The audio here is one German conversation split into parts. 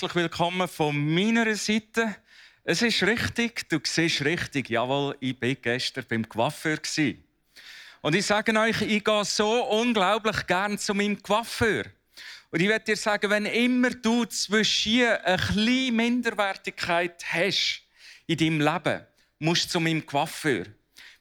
Herzlich willkommen von meiner Seite. Es ist richtig, du siehst richtig. Jawohl, ich war gestern beim Coiffeur. Und ich sage euch, ich gehe so unglaublich gern zu meinem Coiffeur. Und ich werde dir sagen, wenn immer du zwischen eine kleine Minderwertigkeit hast in deinem Leben, musst du zu meinem Coiffeur.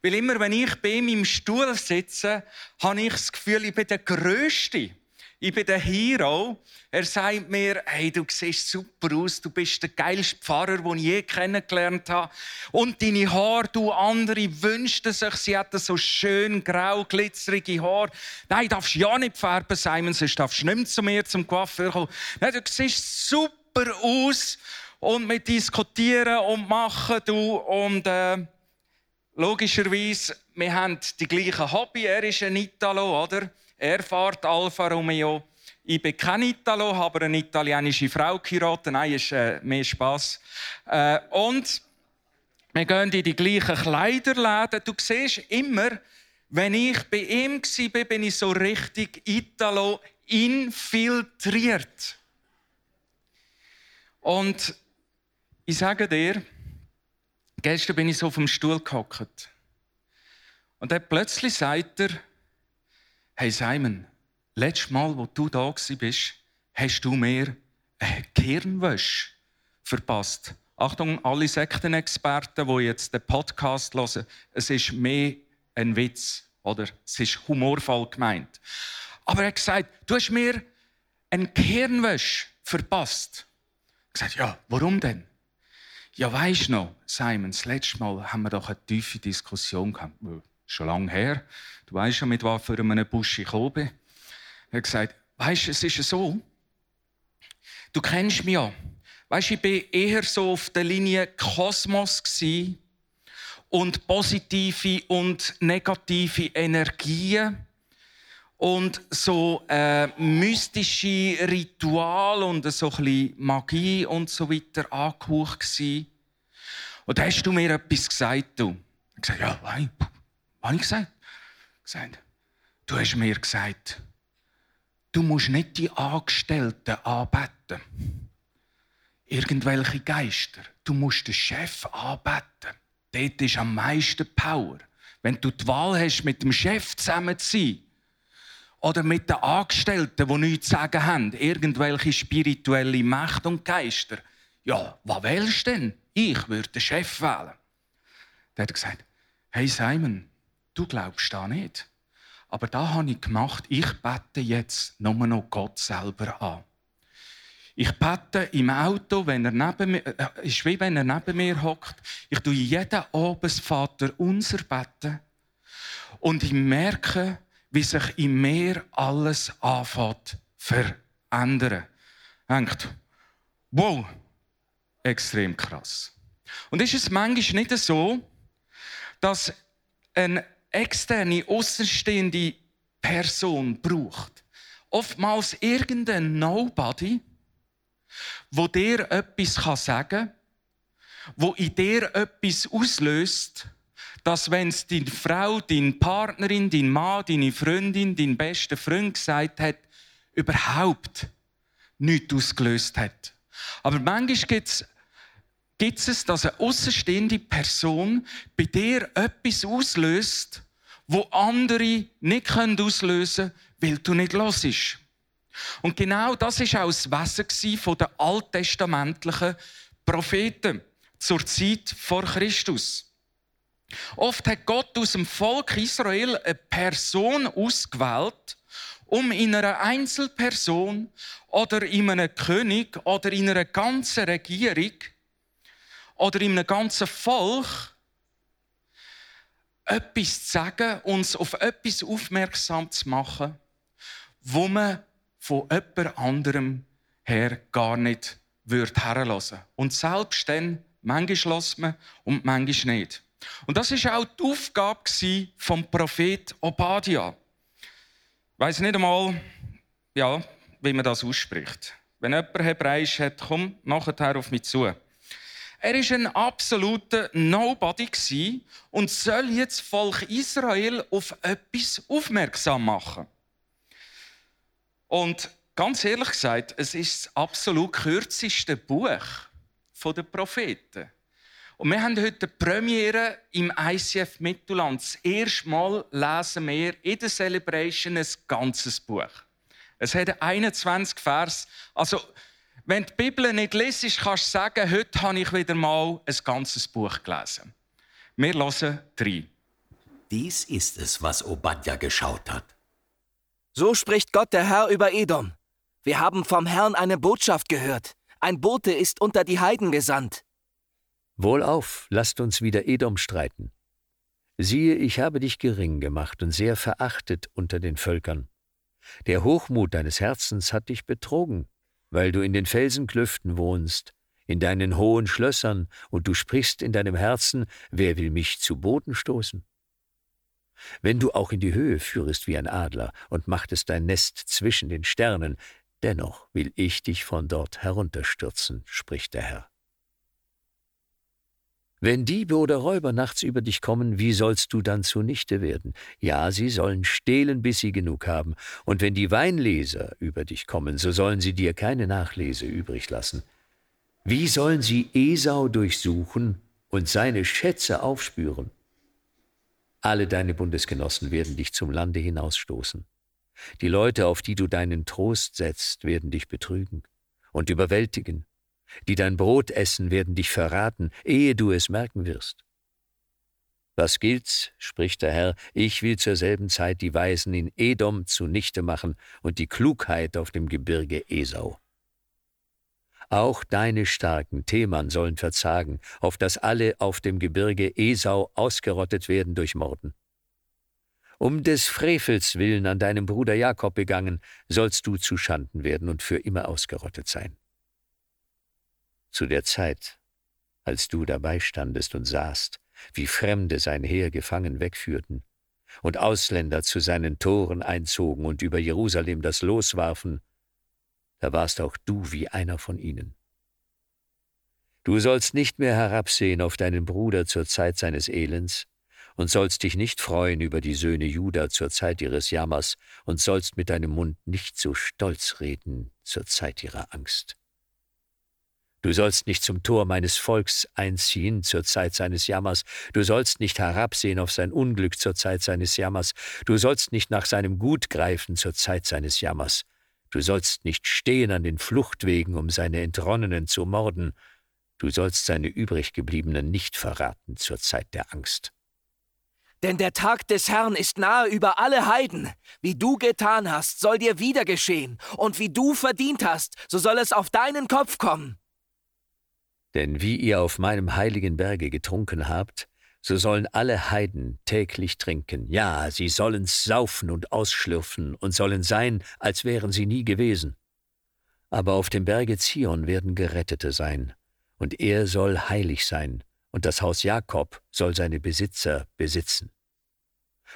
Weil immer, wenn ich bei ihm im Stuhl sitze, habe ich das Gefühl, ich bin der Größte. Ich bin der Hero. Er sagt mir, hey, du siehst super aus, du bist der geilste Pfarrer, den ich je kennengelernt habe. Und deine Haare, du andere wünschten sich, sie hätten so schön grau, glitzerige Haare. Nein, darfst ja nicht färben, Simon, sonst darfst du nicht mehr zu mir zum Coiffeur kommen. Nein, du siehst super aus. Und wir diskutieren und machen, du. Und äh, logischerweise, wir haben die gleichen Hobby. Er ist ein Italo, oder? Er fährt Alfa Romeo. Ich bin kein Italo, habe eine italienische Frau geheiratet. Nein, ist äh, mehr Spass. Äh, und wir gehen in die gleichen Kleiderläden. Du siehst immer, wenn ich bei ihm war, bin ich so richtig Italo infiltriert. Und ich sage dir, gestern bin ich so auf dem Stuhl gehockt. Und dann plötzlich sagt er, Hey Simon, letztes Mal, wo du da bist, hast du mir eine Gehirnwäsche verpasst. Achtung, alle Sektenexperten, die jetzt den Podcast hören, es ist mehr ein Witz, oder? Es ist humorvoll gemeint. Aber er hat gesagt, du hast mir eine Gehirnwäsche verpasst. Ich gesagt, ja, warum denn? Ja, weisst noch, Simon, das letzte Mal haben wir doch eine tiefe Diskussion gehabt schon lange her. Du weißt schon, mit was für einem Busch ich gekommen bin. Er hat gesagt, weißt du, es ist so, du kennst mich ja. Weißt du, ich war eher so auf der Linie Kosmos und positive und negative Energien und so äh, mystische Ritual und so ein Magie und so weiter angehaucht gsi. Und da hast du mir etwas gesagt, du. Ich gesagt, ja, nein, was habe ich gesagt? gesagt? Du hast mir gesagt, du musst nicht die Angestellten anbeten. Irgendwelche Geister. Du musst den Chef anbeten. Dort ist am meisten Power. Wenn du die Wahl hast, mit dem Chef zusammen zu sein, oder mit den Angestellten, die nichts zu sagen haben, irgendwelche spirituelle Macht und Geister. Ja, was wählst du denn? Ich würde den Chef wählen. Der hat gesagt, hey Simon, Du glaubst da nicht. Aber da habe ich gemacht, ich bete jetzt nur noch Gott selber an. Ich bete im Auto, wenn er neben mir, äh, ist wie wenn er neben mir hockt. Ich tue jeden Abend Vater unser beten. Und ich merke, wie sich in mir alles anfängt verändern. Denkt, wow, extrem krass. Und ist es manchmal nicht so, dass ein externe, außenstehende Person braucht. Oftmals irgendein Nobody, wo dir etwas sagen kann, wo in dir etwas auslöst, dass wenn es deine Frau, deine Partnerin, dein Mann, deine Freundin, dein bester Freund gesagt hat, überhaupt nichts ausgelöst hat. Aber manchmal gibt es gibt es, dass eine außenstehende Person bei dir etwas auslöst, wo andere nicht auslösen können, weil du nicht los bist. Und genau das ist auch das Wesen der alttestamentlichen Propheten zur Zeit vor Christus. Oft hat Gott aus dem Volk Israel eine Person ausgewählt um in einer Einzelperson oder in einem König oder in einer ganzen Regierung oder in einem ganzen Volk etwas zu sagen, uns auf etwas aufmerksam zu machen, wo man von jemand anderem her gar nicht würde herlassen. Und selbst dann, manchmal lässt man und manchmal nicht. Und das war auch die Aufgabe vom Prophet Obadiah. Ich weiss nicht einmal, ja, wie man das ausspricht. Wenn jemand Hebräisch hat, komm nachher auf mich zu. Er war ein absoluter Nobody und soll jetzt Volk Israel auf etwas aufmerksam machen. Und ganz ehrlich gesagt, es ist das absolut kürzeste Buch der Propheten. Und wir haben heute die Premiere im ICF Mittelland. Das erste Mal lesen wir in der Celebration ein ganzes Buch. Es hat 21 Vers. Also, wenn die Bibel nicht liest, kannst du sagen, heute habe ich wieder mal ein ganzes Buch gelesen. Wir hören drei. Dies ist es, was Obadja geschaut hat. So spricht Gott der Herr über Edom. Wir haben vom Herrn eine Botschaft gehört. Ein Bote ist unter die Heiden gesandt. Wohlauf, lasst uns wieder Edom streiten. Siehe, ich habe dich gering gemacht und sehr verachtet unter den Völkern. Der Hochmut deines Herzens hat dich betrogen, weil du in den Felsenklüften wohnst, in deinen hohen Schlössern, und du sprichst in deinem Herzen, wer will mich zu Boden stoßen? Wenn du auch in die Höhe führest wie ein Adler und machtest dein Nest zwischen den Sternen, dennoch will ich dich von dort herunterstürzen, spricht der Herr. Wenn Diebe oder Räuber nachts über dich kommen, wie sollst du dann zunichte werden? Ja, sie sollen stehlen, bis sie genug haben. Und wenn die Weinleser über dich kommen, so sollen sie dir keine Nachlese übrig lassen. Wie sollen sie Esau durchsuchen und seine Schätze aufspüren? Alle deine Bundesgenossen werden dich zum Lande hinausstoßen. Die Leute, auf die du deinen Trost setzt, werden dich betrügen und überwältigen die dein Brot essen, werden dich verraten, ehe du es merken wirst. Was gilt's, spricht der Herr, ich will zur selben Zeit die Weisen in Edom zunichte machen und die Klugheit auf dem Gebirge Esau. Auch deine starken Theman sollen verzagen, auf dass alle auf dem Gebirge Esau ausgerottet werden durch Morden. Um des Frevels willen an deinem Bruder Jakob begangen, sollst du zu Schanden werden und für immer ausgerottet sein zu der Zeit, als du dabei standest und sahst, wie Fremde sein Heer gefangen wegführten und Ausländer zu seinen Toren einzogen und über Jerusalem das Los warfen, da warst auch du wie einer von ihnen. Du sollst nicht mehr herabsehen auf deinen Bruder zur Zeit seines Elends, und sollst dich nicht freuen über die Söhne Juda zur Zeit ihres Jammers, und sollst mit deinem Mund nicht so stolz reden zur Zeit ihrer Angst. Du sollst nicht zum Tor meines Volks einziehen zur Zeit seines Jammers, du sollst nicht herabsehen auf sein Unglück zur Zeit seines Jammers, du sollst nicht nach seinem Gut greifen zur Zeit seines Jammers, du sollst nicht stehen an den Fluchtwegen, um seine Entronnenen zu morden, du sollst seine übriggebliebenen nicht verraten zur Zeit der Angst. Denn der Tag des Herrn ist nahe über alle Heiden. Wie du getan hast, soll dir wieder geschehen, und wie du verdient hast, so soll es auf deinen Kopf kommen. Denn wie ihr auf meinem heiligen Berge getrunken habt, so sollen alle Heiden täglich trinken. Ja, sie sollen saufen und ausschlürfen und sollen sein, als wären sie nie gewesen. Aber auf dem Berge Zion werden Gerettete sein, und er soll heilig sein, und das Haus Jakob soll seine Besitzer besitzen.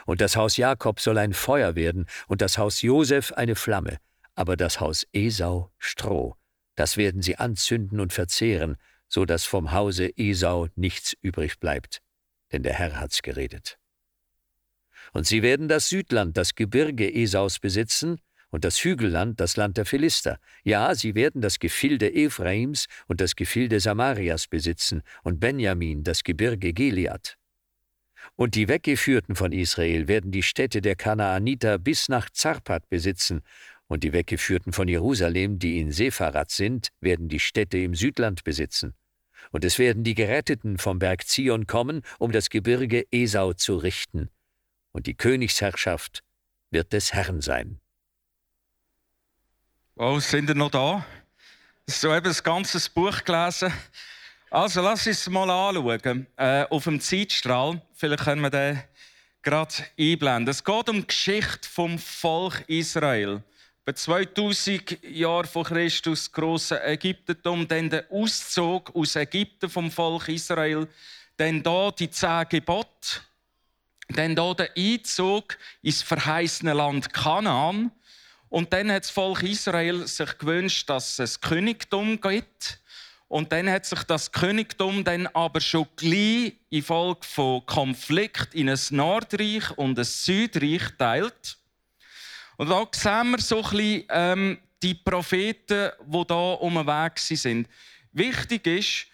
Und das Haus Jakob soll ein Feuer werden, und das Haus Josef eine Flamme, aber das Haus Esau Stroh, das werden sie anzünden und verzehren, so dass vom Hause Esau nichts übrig bleibt, denn der Herr hat's geredet. Und sie werden das Südland, das Gebirge Esaus besitzen, und das Hügelland, das Land der Philister. Ja, sie werden das Gefilde Ephraims und das Gefilde Samarias besitzen, und Benjamin, das Gebirge Gilead. Und die Weggeführten von Israel werden die Städte der Kanaaniter bis nach Zarpat besitzen, und die Weggeführten von Jerusalem, die in Sepharat sind, werden die Städte im Südland besitzen und es werden die Geretteten vom Berg Zion kommen, um das Gebirge Esau zu richten, und die Königsherrschaft wird des Herrn sein. Oh, sind ihr noch da? So eben ein ganzes Buch gelesen. Also, lass uns mal anschauen. Äh, auf dem Zeitstrahl. Vielleicht können wir den gerade einblenden. Es geht um die Geschichte vom Volk Israel. Bei 2000 Jahren vor Christus große Ägyptentum, dann der Auszug aus Ägypten vom Volk Israel, dann da die zehn Gebote, dann da der Einzug ins verheißene Land Kanaan und dann hat das Volk Israel sich gewünscht, dass es Königtum gibt. Und dann hat sich das Königtum dann aber schon gleich in Folge von Konflikt in ein Nordreich und ein Südreich teilt. Und da sehen wir so ein bisschen ähm, die Propheten, die da unterwegs sind. Wichtig ist,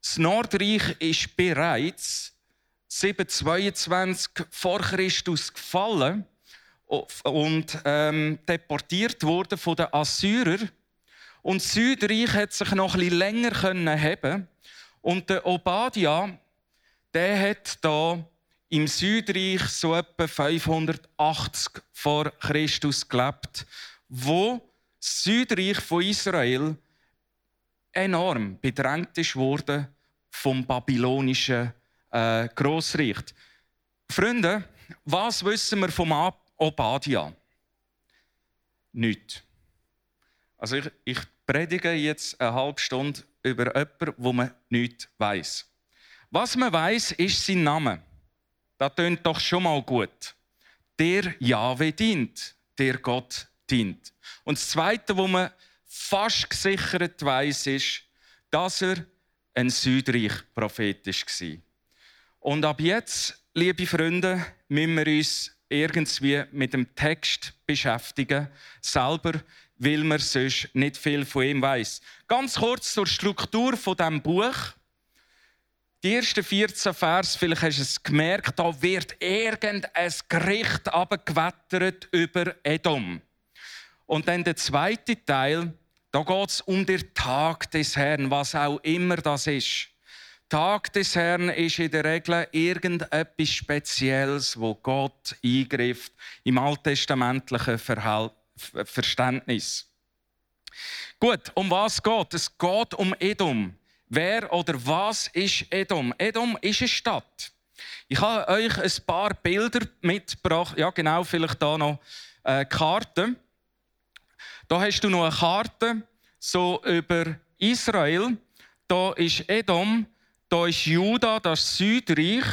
das Nordreich ist bereits 722 vor Christus gefallen und ähm, deportiert worden von den Assyrern. Und das Südreich hat sich noch etwas länger haben. Und der Obadiah, der hat da im Südreich so etwa 580 vor Christus gelebt, wo das Südreich von Israel enorm bedrängt worden vom babylonischen äh, Grossreich. Freunde, was wissen wir vom Obadiah? Nicht. Also ich, ich, predige jetzt eine halbe Stunde über jemanden, wo man nichts weiß. Was man weiß, ist sein Name. Das tönt doch schon mal gut. Der Jahwe dient, der Gott dient. Und das Zweite, wo man fast gesichert weiß, ist, dass er ein Südreich-Prophet war. Und ab jetzt, liebe Freunde, müssen wir uns irgendwie mit dem Text beschäftigen, selber, weil man sonst nicht viel von ihm weiß. Ganz kurz zur Struktur von dem Buch. Die ersten 14 Vers, vielleicht hast du es gemerkt, da wird irgendein Gericht abgewettert über Edom. Und dann der zweite Teil, da geht es um den Tag des Herrn, was auch immer das ist. Tag des Herrn ist in der Regel irgendetwas Spezielles, wo Gott eingreift im alttestamentlichen Verständnis. Gut, um was geht es? Es geht um Edom. Wer oder was ist Edom? Edom ist eine Stadt. Ich habe euch ein paar Bilder mitgebracht. Ja, genau, vielleicht da noch eine Karte. Da hast du noch eine Karte so über Israel. Da ist Edom da ist Juda, das Südreich.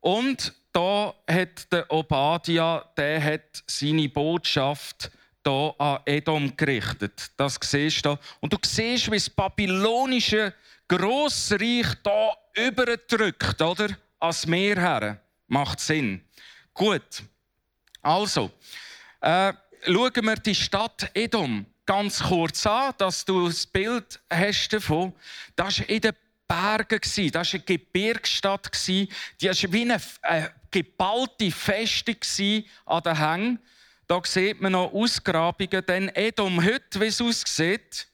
Und da hat der Obadiah, der hat seine Botschaft da an Edom gerichtet. Das siehst du. Und du siehst, wie das babylonische Grossreich da überdrückt, oder? Als Meer her. Macht Sinn. Gut. Also, äh, schauen wir die Stadt Edom ganz kurz an, dass du das Bild hast davon. Das ist in der Bergen. Das war eine Gebirgsstadt. Die war wie eine, eine geballte Festung an den Hängen. Da sieht man noch Ausgrabungen. Denn Edom heute, wie es aussieht,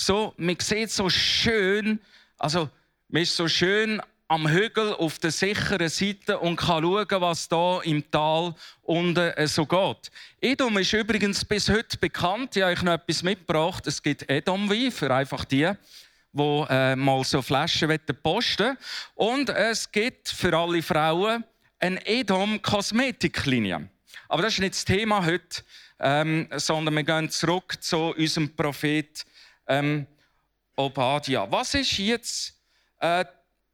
so, man sieht so schön, also man ist so schön am Hügel auf der sicheren Seite und kann schauen, was da im Tal unten äh, so geht. Edom ist übrigens bis heute bekannt. Ich habe euch noch etwas mitgebracht. Es gibt Edom-Wein für einfach die, wo äh, mal so Flaschen posten Und es gibt für alle Frauen eine Edom Kosmetiklinie. Aber das ist nicht das Thema heute, ähm, sondern wir gehen zurück zu unserem Prophet ähm, Obadiah. Was ist jetzt, äh,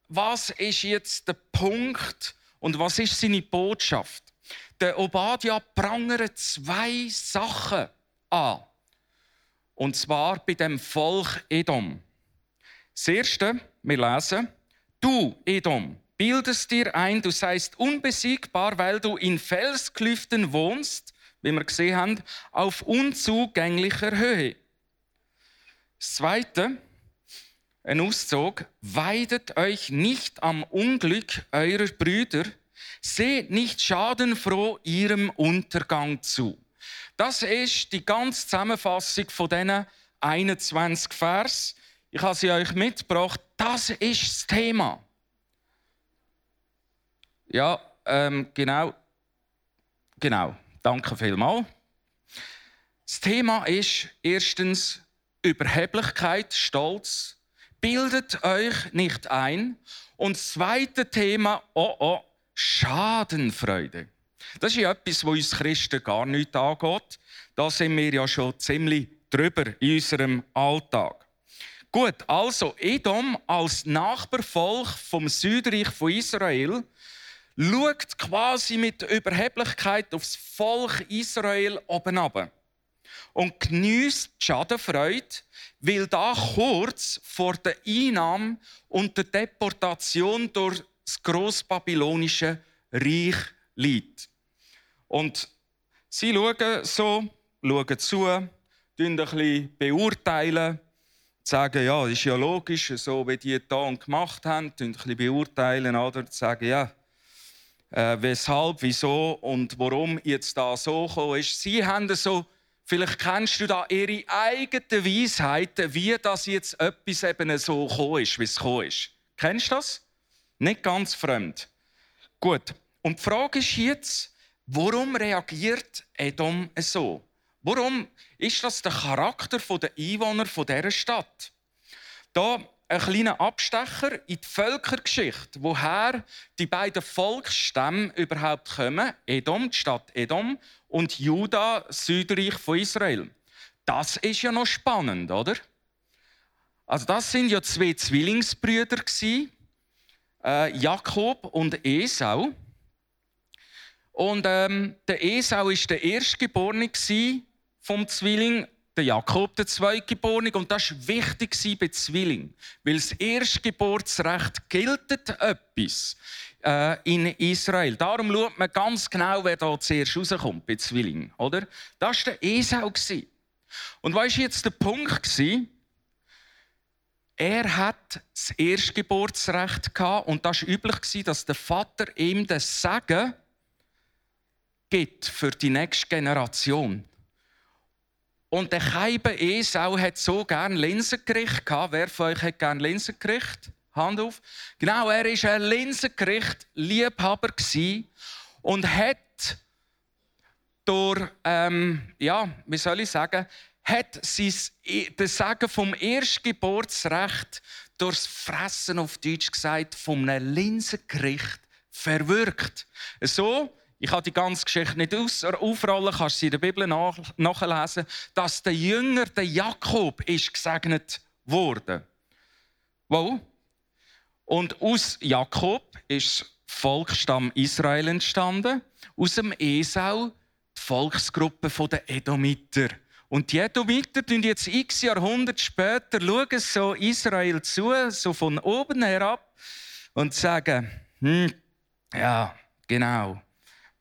was ist jetzt der Punkt und was ist seine Botschaft? Der Obadiah prangert zwei Sachen an. Und zwar bei dem Volk Edom. Das erste, wir lesen, du, Edom, bildest dir ein, du seist unbesiegbar, weil du in Felsklüften wohnst, wie wir gesehen haben, auf unzugänglicher Höhe. Das zweite, ein Auszug, weidet euch nicht am Unglück eurer Brüder, seht nicht schadenfroh ihrem Untergang zu. Das ist die ganze Zusammenfassung von diesen 21 Vers. Ich habe sie euch mitgebracht. Das ist das Thema. Ja, ähm, genau. Genau. Danke vielmals. Das Thema ist erstens Überheblichkeit, Stolz. Bildet euch nicht ein. Und das zweite Thema, oh oh, Schadenfreude. Das ist ja etwas, was uns Christen gar nicht angeht. Da sind wir ja schon ziemlich drüber in unserem Alltag. Gut, also Edom als Nachbarvolk vom Südreich von Israel schaut quasi mit Überheblichkeit aufs Volk Israel oben ab und genießt die Schadenfreude, weil da kurz vor der Einnahme und der Deportation durch das grossbabylonische Reich liegt. Und sie schauen so, schauen zu, ein bisschen beurteilen, sagen, ja, ist ja logisch, so wie die da gemacht haben, ein bisschen beurteilen, oder sagen, ja, äh, weshalb, wieso und warum jetzt da so gekommen ist. Sie haben so, vielleicht kennst du da ihre eigenen Weisheiten, wie das jetzt etwas eben so gekommen ist, wie es gekommen ist. Kennst du das? Nicht ganz fremd. Gut. Und die Frage ist jetzt, warum reagiert Edom so? Warum ist das der Charakter der Einwohner dieser Stadt? Da ein kleiner Abstecher in die Völkergeschichte, woher die beiden Volksstämme überhaupt kommen, Edom, die Stadt Edom, und Juda, Südreich von Israel. Das ist ja noch spannend, oder? Also das sind ja zwei Zwillingsbrüder äh, Jakob und Esau. Und ähm, der Esau ist der Erstgeborene vom Zwilling der Jakob, der Zweitgeborene. Und das war wichtig bei Zwilling, weil das Erstgeburtsrecht gilt etwas äh, in Israel. Darum schaut man ganz genau, wer da zuerst rauskommt bei Zwilling. Oder? Das war der Esau. Und was war jetzt der Punkt? Er hat das Erstgeburtsrecht gehabt und das war üblich, dass der Vater ihm das Sagen gibt für die nächste Generation. Und der Keibe Esau hat so gern Linsengericht gehabt. Wer von euch hat gern Linsengericht? Hand auf. Genau, er war ein Linsengericht-Liebhaber und hat durch, ähm, ja, wie soll ich sagen, hat sein, das Sagen vom Erstgeburtsrecht durchs Fressen auf Deutsch gesagt, vom einem Linsengericht verwirkt. So ich habe die ganze Geschichte nicht aufrollen, kannst sie in der Bibel nach, nachlesen, dass der Jünger, der Jakob, ist gesegnet wurde. Wo? Und aus Jakob ist Volksstamm Israel entstanden, aus dem Esau die Volksgruppe der Edomiter. Und die Edomiter tun jetzt x Jahrhunderte später schauen so Israel zu, so von oben herab und sagen, hm, ja, genau,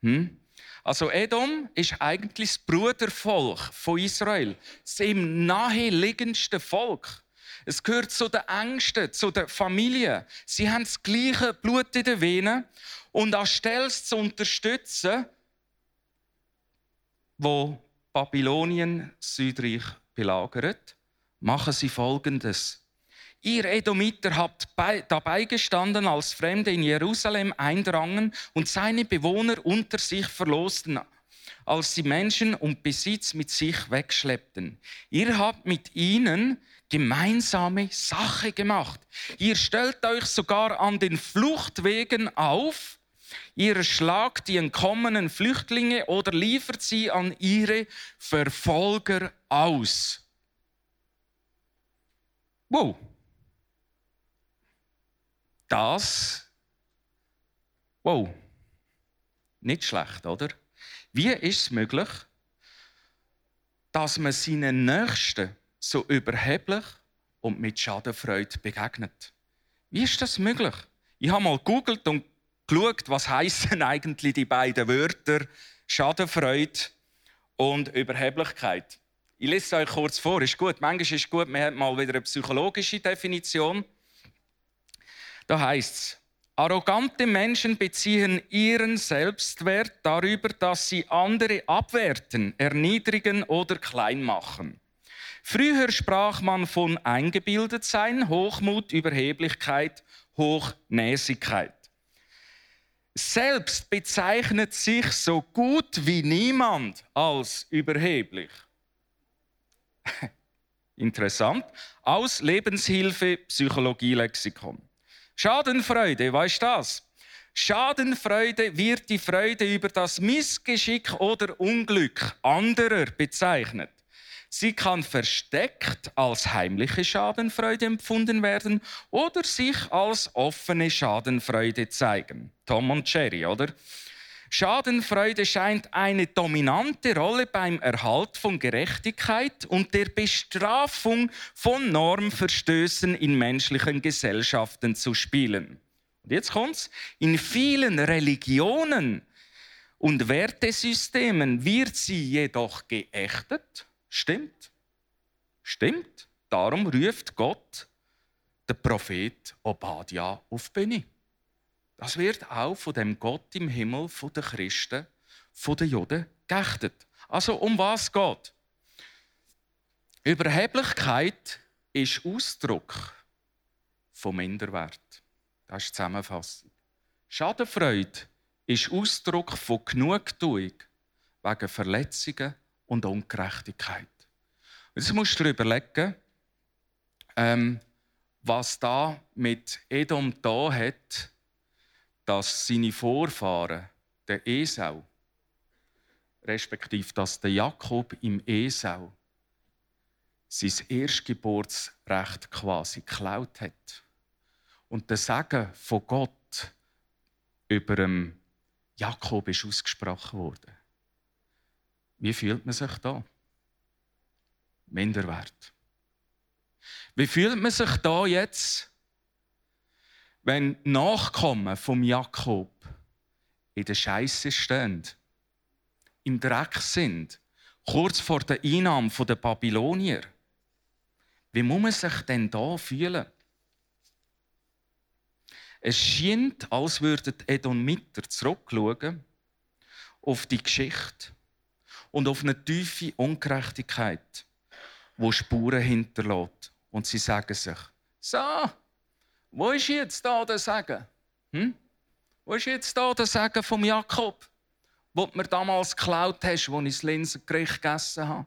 hm? Also Edom ist eigentlich das Brudervolk von Israel, das ihm naheliegendste Volk. Es gehört zu den Ängsten, zu der Familie. Sie haben das gleiche Blut in den Venen und anstelle es zu unterstützen, wo Babylonien Südreich belagert, machen sie Folgendes. Ihr Edomiter habt dabei gestanden, als Fremde in Jerusalem eindrangen und seine Bewohner unter sich verlosten, als sie Menschen und Besitz mit sich wegschleppten. Ihr habt mit ihnen gemeinsame Sache gemacht. Ihr stellt euch sogar an den Fluchtwegen auf. Ihr schlagt die entkommenen Flüchtlinge oder liefert sie an ihre Verfolger aus. Wow das, wow, nicht schlecht, oder? Wie ist es möglich, dass man seinen Nächsten so überheblich und mit Schadenfreude begegnet? Wie ist das möglich? Ich habe mal googelt und geschaut, was heißen eigentlich die beiden Wörter Schadenfreude und Überheblichkeit. Ich lese es euch kurz vor. Ist gut. Manchmal ist es gut, man hat mal wieder eine psychologische Definition. Da heißt es, arrogante Menschen beziehen ihren Selbstwert darüber, dass sie andere abwerten, erniedrigen oder klein machen. Früher sprach man von Eingebildetsein, Hochmut, Überheblichkeit, Hochnäsigkeit. Selbst bezeichnet sich so gut wie niemand als überheblich. Interessant. Aus Lebenshilfe Psychologie-Lexikon. Schadenfreude, was ist das? Schadenfreude wird die Freude über das Missgeschick oder Unglück anderer bezeichnet. Sie kann versteckt als heimliche Schadenfreude empfunden werden oder sich als offene Schadenfreude zeigen. Tom und Jerry, oder? Schadenfreude scheint eine dominante Rolle beim Erhalt von Gerechtigkeit und der Bestrafung von Normverstößen in menschlichen Gesellschaften zu spielen. Und jetzt kommt's. In vielen Religionen und Wertesystemen wird sie jedoch geächtet Stimmt. Stimmt. Darum ruft Gott den Prophet Obadja auf Bühne. Das wird auch von dem Gott im Himmel von den Christen, von den Juden geächtet. Also um was geht? Überheblichkeit ist Ausdruck von Minderwert. Das ist die Zusammenfassung. Schadenfreude ist Ausdruck von Genugtuung wegen Verletzungen und Ungerechtigkeit. Jetzt musst du dir überlegen, ähm, was da mit Edom da hat, dass seine Vorfahren, der Esau, respektive dass der Jakob im Esau sein Erstgeburtsrecht quasi geklaut hat. Und der Segen von Gott über dem Jakob ist ausgesprochen worden. Wie fühlt man sich da? Minderwert. Wie fühlt man sich da jetzt, wenn Nachkommen vom Jakob in der Scheiße stehen, im Dreck sind, kurz vor der Einnahme der Babylonier? Wie muss man sich denn da fühlen? Es scheint, als würden Edomiter zurückschauen auf die Geschichte und auf eine tiefe Ungerechtigkeit, wo Spuren hinterlässt. Und sie sagen sich, so, wo ist jetzt da der Segen? Hm? Wo ist jetzt da der Segen vom Jakob, wo du mir damals geklaut hast, als ich das Linsengericht gegessen habe?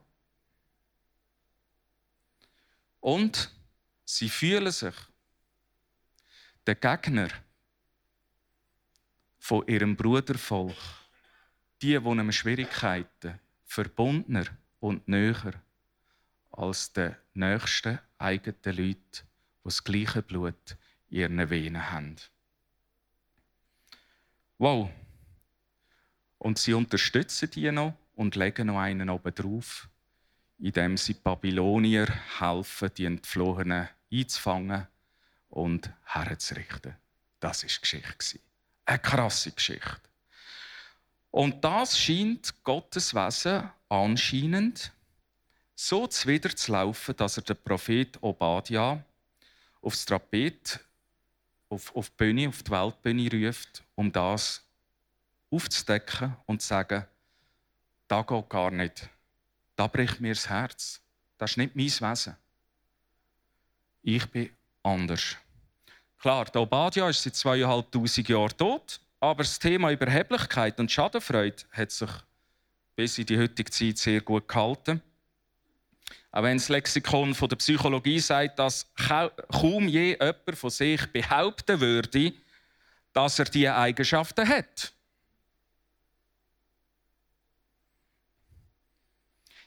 Und sie fühlen sich der Gegner von ihrem Brudervolk, die, die einem Schwierigkeiten verbundener und näher als die nächsten eigenen Leute, die das gleiche Blut in ihren Venen haben. Wow! Und sie unterstützen die noch und legen noch einen oben drauf, indem sie Babylonier helfen, die Entflohenen einzufangen und herzurichten. Das ist Geschichte. Eine krasse Geschichte. Und das scheint Gottes Wesen anscheinend so laufen, dass er den Prophet Obadja aufs Trapet, auf, auf die Bühne, auf die Weltbühne ruft, um das aufzudecken und zu sagen, da geht gar nicht. Da bricht mir das Herz. Das ist nicht mein Wesen. Ich bin anders. Klar, der Obadja ist seit zweieinhalbtausend Jahren tot. Aber das Thema Überheblichkeit und Schadenfreude hat sich bis in die heutige Zeit sehr gut gehalten. Auch wenn das Lexikon von der Psychologie sagt, dass kaum je jemand von sich behaupten würde, dass er diese Eigenschaften hat.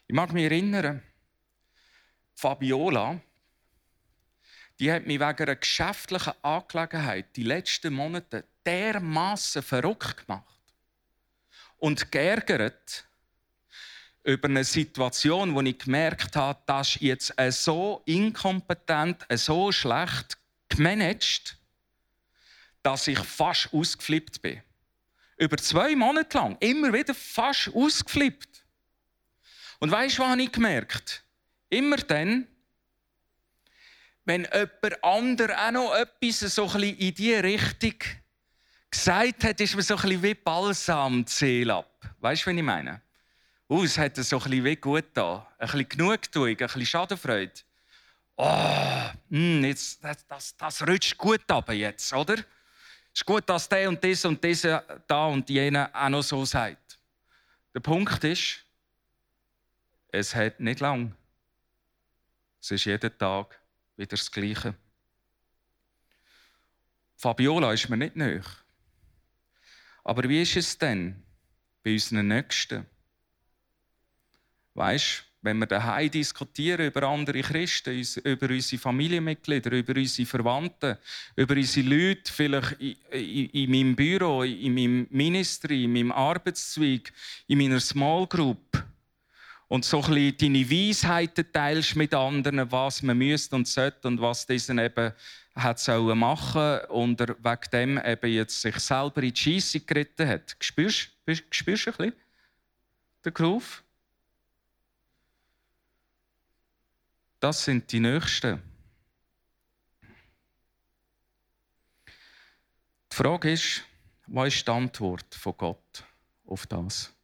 Ich mag mich erinnern, Fabiola, die hat mich wegen einer geschäftlichen Angelegenheit die letzten Monate dermaßen verrückt gemacht und geärgert über eine Situation, wo ich gemerkt habe, das ist jetzt so inkompetent, so schlecht gemanagt, dass ich fast ausgeflippt bin. Über zwei Monate lang, immer wieder fast ausgeflippt. Und weißt du, was habe ich gemerkt? Immer dann, wenn jemand anderes auch noch etwas so ein bisschen in diese Richtung gesagt hat, ist mir so ein bisschen wie Balsam Zähl ab. Weißt du, was ich meine? Uh, es hat so ein bisschen gut da. Ein bisschen Genugtuung, ein bisschen Schadenfreude. Oh, mh, hm, jetzt, das, das, das rutscht gut ab jetzt, oder? Es ist gut, dass der und dieser und dieser da und jener auch noch so sagt. Der Punkt ist, es hat nicht lang Es ist jeden Tag wieder das Gleiche. Fabiola ist mir nicht nöch. Aber wie ist es denn bei unseren Nächsten? Weißt wenn wir daheim diskutieren über andere Christen, über unsere Familienmitglieder, über unsere Verwandten, über unsere Leute, vielleicht in, in, in meinem Büro, in meinem Ministry, in meinem Arbeitszweig, in meiner Small Group, und so ein bisschen deine Weisheiten teilst mit anderen, was man müsste und sollte und was diesen eben hat sollen machen und wegen dem eben jetzt sich selber in die Scheisse geritten hat. Spürst, spürst du ein bisschen den Groove? Das sind die Nächsten. Die Frage ist, was ist die Antwort von Gott auf das?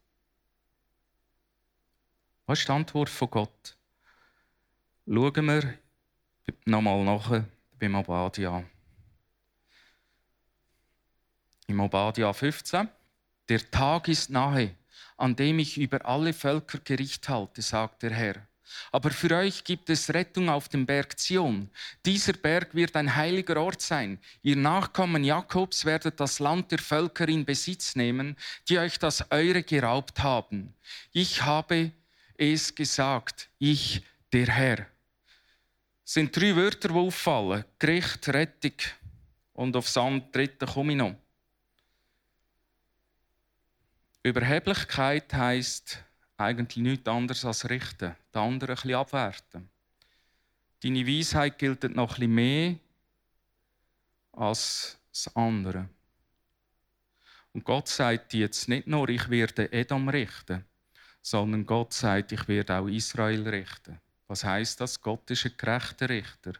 Was ist die Antwort von Gott? Schauen wir nochmal nach beim Obadia. Im Obadia 15. Der Tag ist nahe, an dem ich über alle Völker Gericht halte, sagt der Herr. Aber für euch gibt es Rettung auf dem Berg Zion. Dieser Berg wird ein heiliger Ort sein. Ihr Nachkommen Jakobs werdet das Land der Völker in Besitz nehmen, die euch das eure geraubt haben. Ich habe es gesagt, ich, der Herr. Es sind drei Wörter, die auffallen: Gericht, Rettung und aufs dritte komme ich noch. Überheblichkeit heisst, eigentlich nichts anderes als richten, die anderen ein bisschen abwerten. Deine Weisheit gilt noch bisschen mehr als das andere. Und Gott sagt jetzt nicht nur, ich werde Edom richten, sondern Gott sagt, ich werde auch Israel richten. Was heißt das? Gott ist ein gerechter Richter.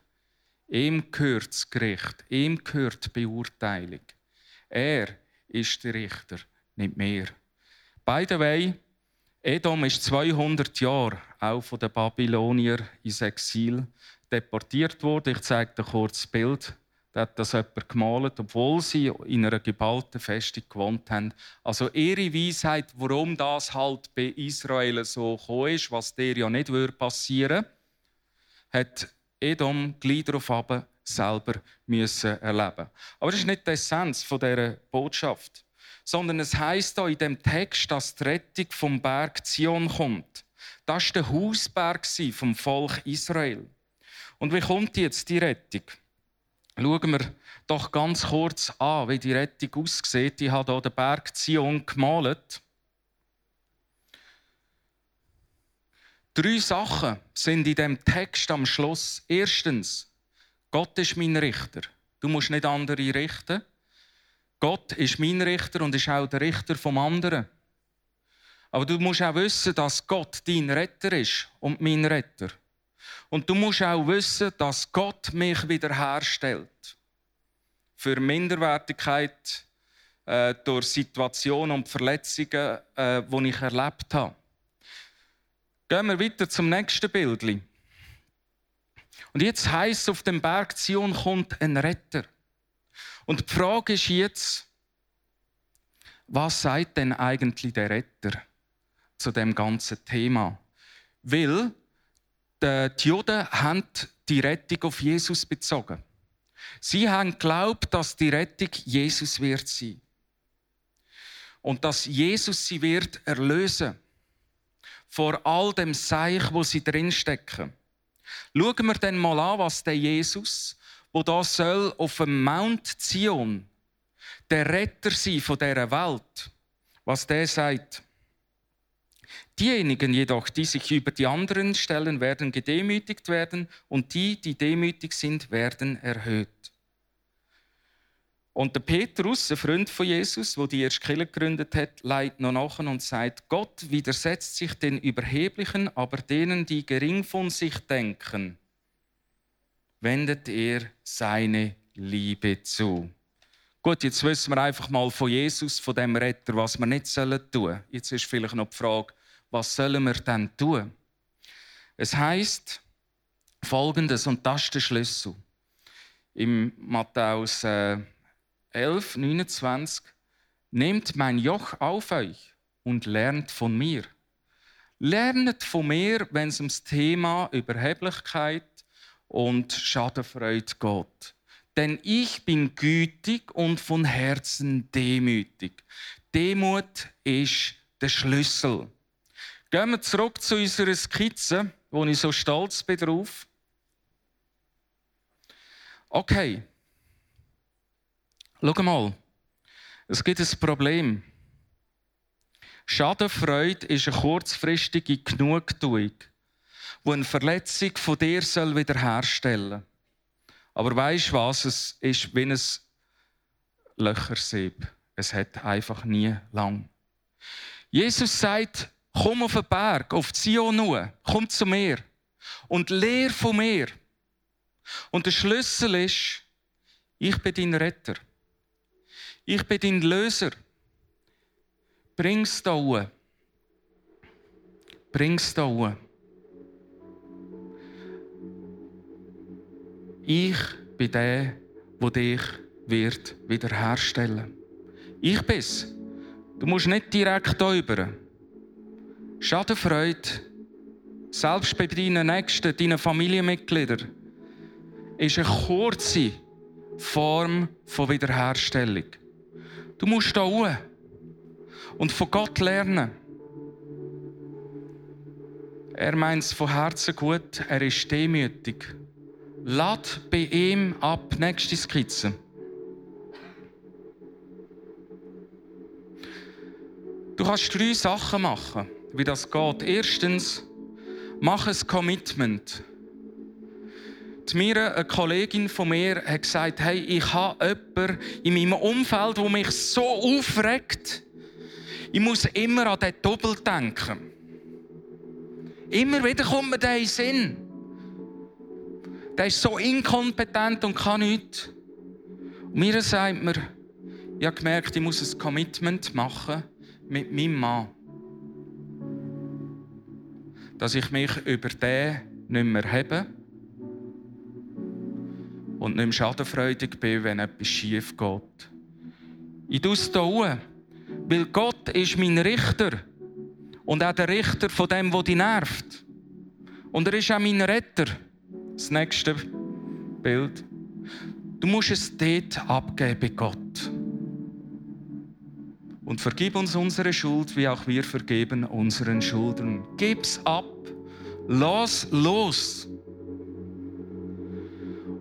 Ihm gehört das Gericht, ihm gehört die Beurteilung. Er ist der Richter, nicht mehr. By the way, Edom ist 200 Jahre auch von den Babylonier ins Exil deportiert worden. Ich zeige dir kurz das Bild. Da hat das jemand gemalt, obwohl sie in einer geballten Festung gewohnt haben. Also ihre Weisheit, warum das halt bei Israel so gekommen ist, was der ja nicht passieren würde, hat Edom gleich darauf selber müssen erleben. Aber das ist nicht die Essenz dieser Botschaft sondern es heißt da in dem Text, dass die Rettung vom Berg Zion kommt. Das war der Hausberg vom Volk Israel. Und wie kommt jetzt die Rettung? Schauen wir doch ganz kurz an, wie die Rettung aussieht. Ich habe hier den Berg Zion gemalt. Drei Sachen sind in dem Text am Schluss. Erstens, Gott ist mein Richter. Du musst nicht andere richten. Gott ist mein Richter und ist auch der Richter vom anderen. Aber du musst auch wissen, dass Gott dein Retter ist und mein Retter. Und du musst auch wissen, dass Gott mich wiederherstellt. Für Minderwertigkeit äh, durch Situationen und Verletzungen, äh, die ich erlebt habe. Gehen wir weiter zum nächsten Bild. Und jetzt heißt auf dem Berg Zion kommt ein Retter. Und die Frage ist jetzt, was sagt denn eigentlich der Retter zu dem ganzen Thema? Weil die Juden haben die Rettung auf Jesus bezogen. Sie haben geglaubt, dass die Rettung Jesus wird sein. Und dass Jesus sie wird erlösen vor all dem Seich, wo sie drinstecken. Schauen wir dann mal an, was der Jesus wo da soll auf dem Mount Zion der Retter sein von dieser Welt. Was der sagt. Diejenigen jedoch, die sich über die anderen stellen, werden gedemütigt werden und die, die demütig sind, werden erhöht. Und der Petrus, ein Freund von Jesus, wo die erste Kirche gegründet hat, leitet noch nach und sagt: Gott widersetzt sich den Überheblichen, aber denen, die gering von sich denken, wendet er seine Liebe zu. Gut, jetzt wissen wir einfach mal von Jesus, von dem Retter, was wir nicht tun sollen. Jetzt ist vielleicht noch die Frage, was sollen wir denn tun? Es heißt folgendes, und das ist der Schlüssel. Im Matthäus 11, 29, Nehmt mein Joch auf euch und lernt von mir. Lernt von mir, wenn es ums Thema Überheblichkeit und Schadenfreude geht. Denn ich bin gütig und von Herzen demütig. Demut ist der Schlüssel. Gehen wir zurück zu unserer Skizze, wo ich so stolz bin drauf. Okay. Schau mal. Es gibt ein Problem. Schadenfreude ist eine kurzfristige Genugtuung, die eine Verletzung von dir soll wiederherstellen. Aber weißt was? Es ist wie ein Löchersieb. Es hat einfach nie lang. Jesus sagt, komm auf den Berg, auf Zion nur, komm zu mir und lehr von mir. Und der Schlüssel ist, ich bin dein Retter. Ich bin dein Löser. Bring's da. Bring's da. Ich bin der, der dich wird wiederherstellen. Ich bin's. Du musst nicht direkt über. Schadenfreude, selbst bei deinen Nächsten, deinen Familienmitgliedern, ist eine kurze Form von Wiederherstellung. Du musst da hoch und von Gott lernen. Er meint es von Herzen gut, er ist demütig. Lad bei ihm ab. Nächste Skizze. Du kannst drei Sachen machen, wie das geht. Erstens, mach ein Commitment. Die eine Kollegin von mir, hat gesagt, hey, ich habe jemanden in meinem Umfeld, der mich so aufregt. Ich muss immer an den Doppel denken. Immer wieder kommt mir der in den Sinn. Der ist so inkompetent und kann nichts. Und mir sagt mir, ich habe gemerkt, ich muss ein Commitment machen mit meinem Mann. Dass ich mich über den nicht mehr habe und nicht mehr schadenfreudig bin, wenn etwas schief geht. Ich tue es hier weil Gott ist mein Richter und auch der Richter von dem, der dich nervt. Und er ist auch mein Retter. Das nächste Bild. Du musst es dort abgeben Gott. Und vergib uns unsere Schuld, wie auch wir vergeben unseren Schuldern. Gib's ab. Lass los.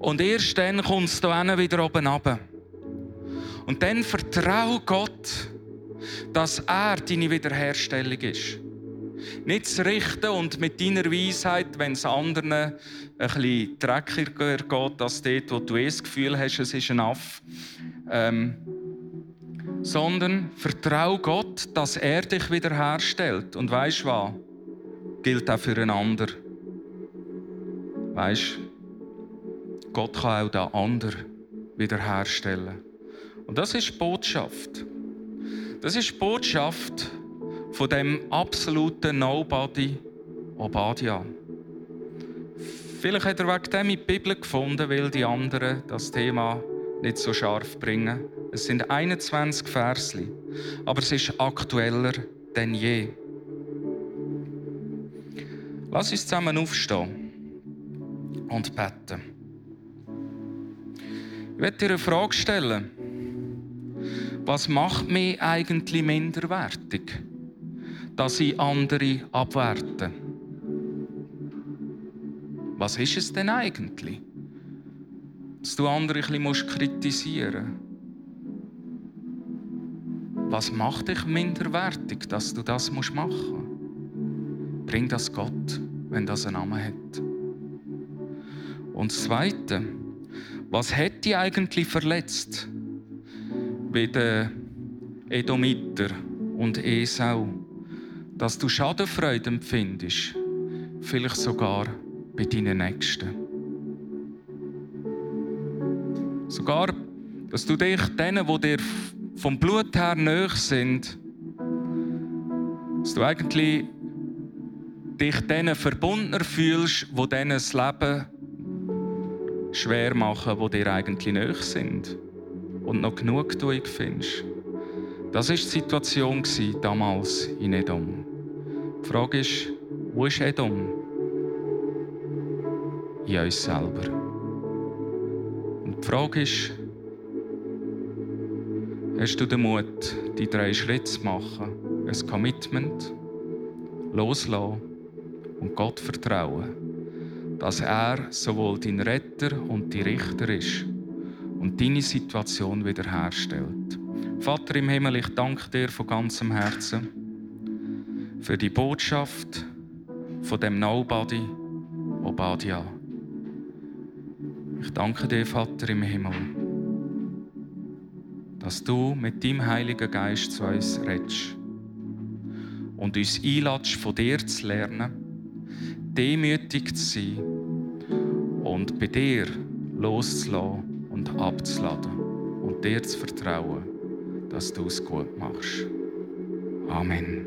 Und erst dann kommst du wieder oben runter. Und dann vertrau Gott, dass er deine Wiederherstellung ist. Nicht zu richten und mit deiner Weisheit, wenn es anderen ein bisschen dreckiger geht, als dort, wo du eh das Gefühl hast, es ist ein Aff. Ähm, sondern vertrau Gott, dass er dich wiederherstellt. Und weißt du was? Gilt auch für einen anderen. Weißt Gott kann auch den anderen wiederherstellen. Und das ist Botschaft. Das ist Botschaft von dem absoluten Nobody Obadiah. Vielleicht hat er wegen dem in die Bibel gefunden, weil die anderen das Thema nicht so scharf bringen. Es sind 21 Versli, aber es ist aktueller denn je. Lass uns zusammen aufstehen und beten. Ich werde dir eine Frage stellen was macht mich eigentlich minderwertig? Dass ich andere abwerte. Was ist es denn eigentlich? Dass du andere ein bisschen kritisieren musst. Was macht dich minderwertig, dass du das machen musst? Bring das Gott, wenn das einen Namen hat. Und das Zweite, was hat dich eigentlich verletzt? wie der Edomiter und Esau, dass du Schadenfreude empfindest, vielleicht sogar bei deinen Nächsten. Sogar, dass du dich denen, die dir vom Blut her nahe sind, dass du eigentlich dich denen verbundener fühlst, wo denen das Leben schwer machen, wo dir eigentlich nahe sind und noch genug findest. Das war die Situation damals in Edom. Die Frage ist, Wo ist Edom? In uns selber. Und die Frage ist, hast du den Mut, die drei Schritte zu machen? Ein Commitment, loslassen und Gott vertrauen, dass er sowohl dein Retter und die Richter ist und deine Situation wiederherstellt. Vater im Himmel, ich danke dir von ganzem Herzen für die Botschaft von dem Nobody, Obadia. Ich danke dir, Vater im Himmel, dass du mit deinem Heiligen Geist zu uns redest und uns einladest, von dir zu lernen, demütig zu sein und bei dir loszulassen und abzuladen und dir zu vertrauen, dass du es gut machst. Amen.